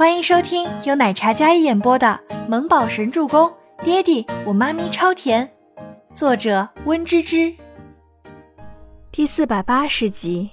欢迎收听由奶茶嘉一演播的《萌宝神助攻》，爹地我妈咪超甜，作者温芝芝。第四百八十集。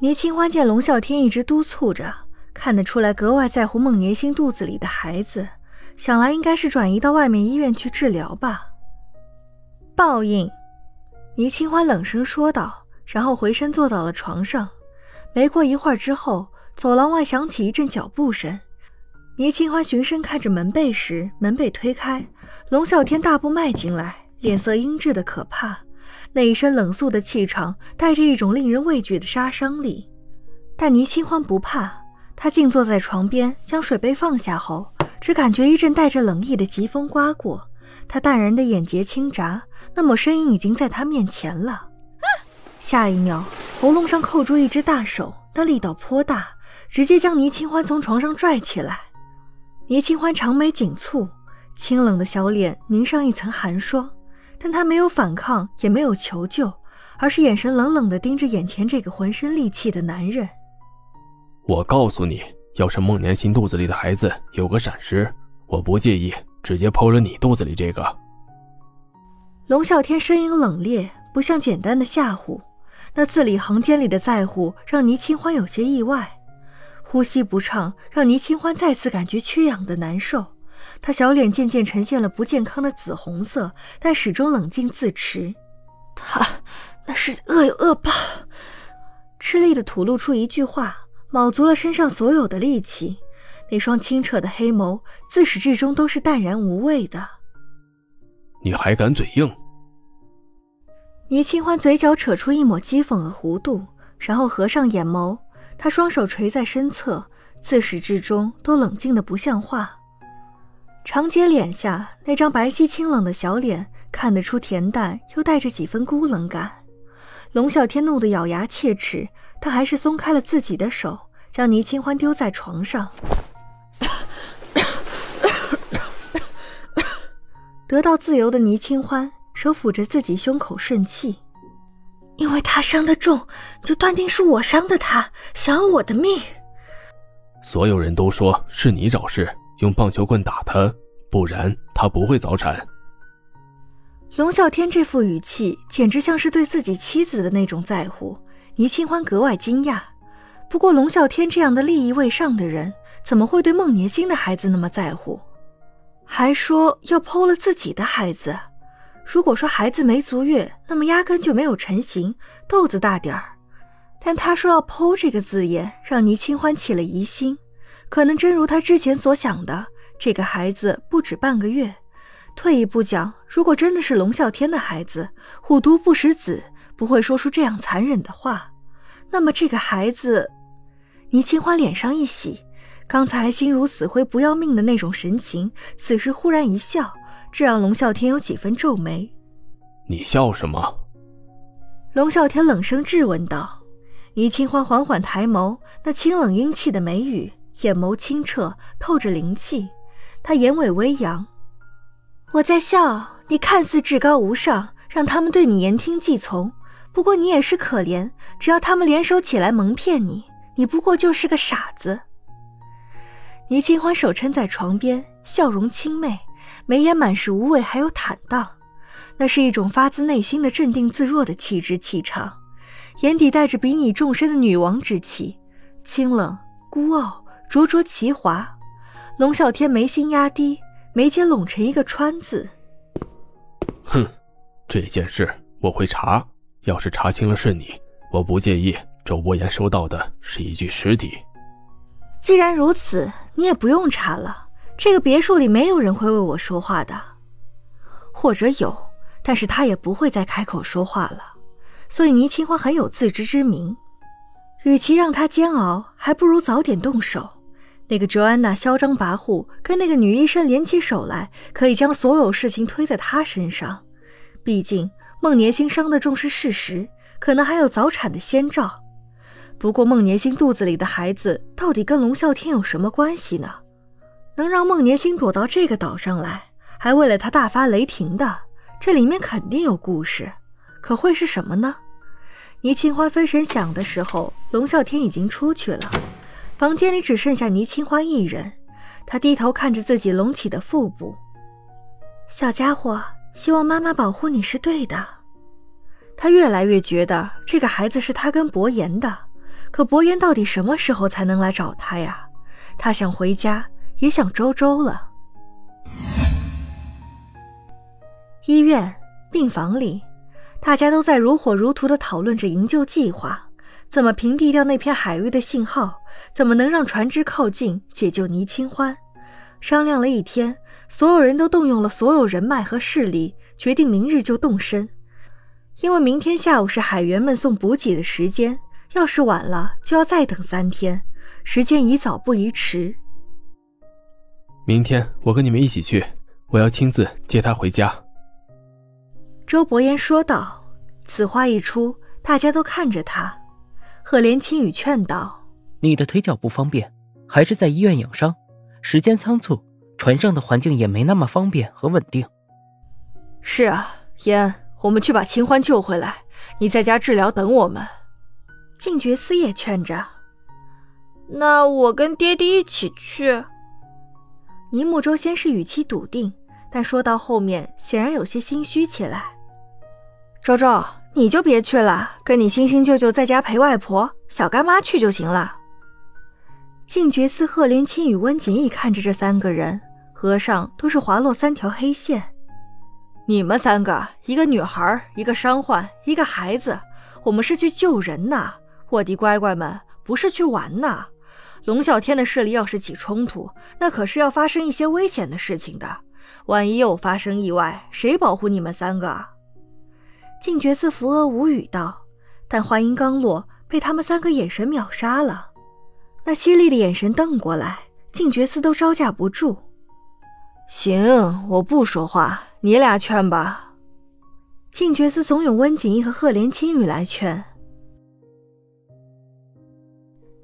倪清欢见龙啸天一直督促着，看得出来格外在乎孟年星肚子里的孩子，想来应该是转移到外面医院去治疗吧。报应，倪清欢冷声说道，然后回身坐到了床上。没过一会儿之后，走廊外响起一阵脚步声。倪清欢循声看着门背时，门被推开，龙啸天大步迈进来，脸色阴鸷的可怕。那一身冷肃的气场，带着一种令人畏惧的杀伤力。但倪清欢不怕，他静坐在床边，将水杯放下后，只感觉一阵带着冷意的疾风刮过。他淡然的眼睫轻眨，那抹声音已经在他面前了。下一秒，喉咙上扣住一只大手，那力道颇大，直接将倪清欢从床上拽起来。倪清欢长眉紧蹙，清冷的小脸凝上一层寒霜，但他没有反抗，也没有求救，而是眼神冷冷地盯着眼前这个浑身戾气的男人。我告诉你，要是孟年心肚子里的孩子有个闪失，我不介意直接剖了你肚子里这个。龙啸天声音冷冽，不像简单的吓唬。那字里行间里的在乎，让倪清欢有些意外。呼吸不畅，让倪清欢再次感觉缺氧的难受。他小脸渐渐呈现了不健康的紫红色，但始终冷静自持。他那是恶有恶报。吃力的吐露出一句话，卯足了身上所有的力气。那双清澈的黑眸，自始至终都是淡然无味的。你还敢嘴硬？倪清欢嘴角扯出一抹讥讽的弧度，然后合上眼眸。他双手垂在身侧，自始至终都冷静的不像话。长睫脸下那张白皙清冷的小脸，看得出恬淡又带着几分孤冷感。龙啸天怒得咬牙切齿，但还是松开了自己的手，将倪清欢丢在床上。得到自由的倪清欢。手抚着自己胸口顺气，因为他伤得重，就断定是我伤的他，想要我的命。所有人都说是你找事，用棒球棍打他，不然他不会早产。龙啸天这副语气，简直像是对自己妻子的那种在乎。倪清欢格外惊讶。不过龙啸天这样的利益位上的人，怎么会对孟年星的孩子那么在乎？还说要剖了自己的孩子。如果说孩子没足月，那么压根就没有成型，豆子大点儿。但他说要剖这个字眼，让倪清欢起了疑心。可能真如他之前所想的，这个孩子不止半个月。退一步讲，如果真的是龙啸天的孩子，虎毒不食子，不会说出这样残忍的话。那么这个孩子，倪清欢脸上一喜，刚才还心如死灰不要命的那种神情，此时忽然一笑。这让龙啸天有几分皱眉。你笑什么？龙啸天冷声质问道。倪清欢缓缓抬眸，那清冷英气的眉宇，眼眸清澈，透着灵气。他眼尾微扬。我在笑，你看似至高无上，让他们对你言听计从。不过你也是可怜，只要他们联手起来蒙骗你，你不过就是个傻子。倪清欢手撑在床边，笑容清媚。眉眼满是无畏，还有坦荡，那是一种发自内心的镇定自若的气质气场，眼底带着比拟众生的女王之气，清冷孤傲，灼灼其华。龙啸天眉心压低，眉间拢成一个川字。哼，这件事我会查，要是查清了是你，我不介意周伯言收到的是一具尸体。既然如此，你也不用查了。这个别墅里没有人会为我说话的，或者有，但是他也不会再开口说话了。所以倪清欢很有自知之明，与其让他煎熬，还不如早点动手。那个卓安娜嚣张跋扈，跟那个女医生联起手来，可以将所有事情推在他身上。毕竟孟年星伤得重是事实，可能还有早产的先兆。不过孟年星肚子里的孩子到底跟龙啸天有什么关系呢？能让孟年星躲到这个岛上来，还为了他大发雷霆的，这里面肯定有故事，可会是什么呢？倪清欢分神想的时候，龙啸天已经出去了。房间里只剩下倪清欢一人，她低头看着自己隆起的腹部。小家伙，希望妈妈保护你是对的。她越来越觉得这个孩子是她跟博言的，可博言到底什么时候才能来找她呀？她想回家，也想周周了。医院病房里，大家都在如火如荼的讨论着营救计划，怎么屏蔽掉那片海域的信号，怎么能让船只靠近，解救倪清欢。商量了一天，所有人都动用了所有人脉和势力，决定明日就动身。因为明天下午是海员们送补给的时间，要是晚了就要再等三天。时间宜早不宜迟。明天我跟你们一起去，我要亲自接他回家。周伯言说道。此话一出，大家都看着他。赫连青雨劝道：“你的腿脚不方便，还是在医院养伤。”时间仓促，船上的环境也没那么方便和稳定。是啊，言，我们去把清欢救回来，你在家治疗等我们。静觉思也劝着。那我跟爹爹一起去。倪木舟先是语气笃定，但说到后面显然有些心虚起来。周周，你就别去了，跟你星星舅舅在家陪外婆，小干妈去就行了。静觉寺、赫连青与温锦逸看着这三个人，额上都是滑落三条黑线。你们三个，一个女孩，一个伤患，一个孩子，我们是去救人呐！我的乖乖们，不是去玩呐！龙啸天的势力要是起冲突，那可是要发生一些危险的事情的。万一又发生意外，谁保护你们三个？静觉寺扶额无语道，但话音刚落，被他们三个眼神秒杀了。那犀利的眼神瞪过来，静觉寺都招架不住。行，我不说话，你俩劝吧。静觉寺怂恿温景逸和赫连青羽来劝。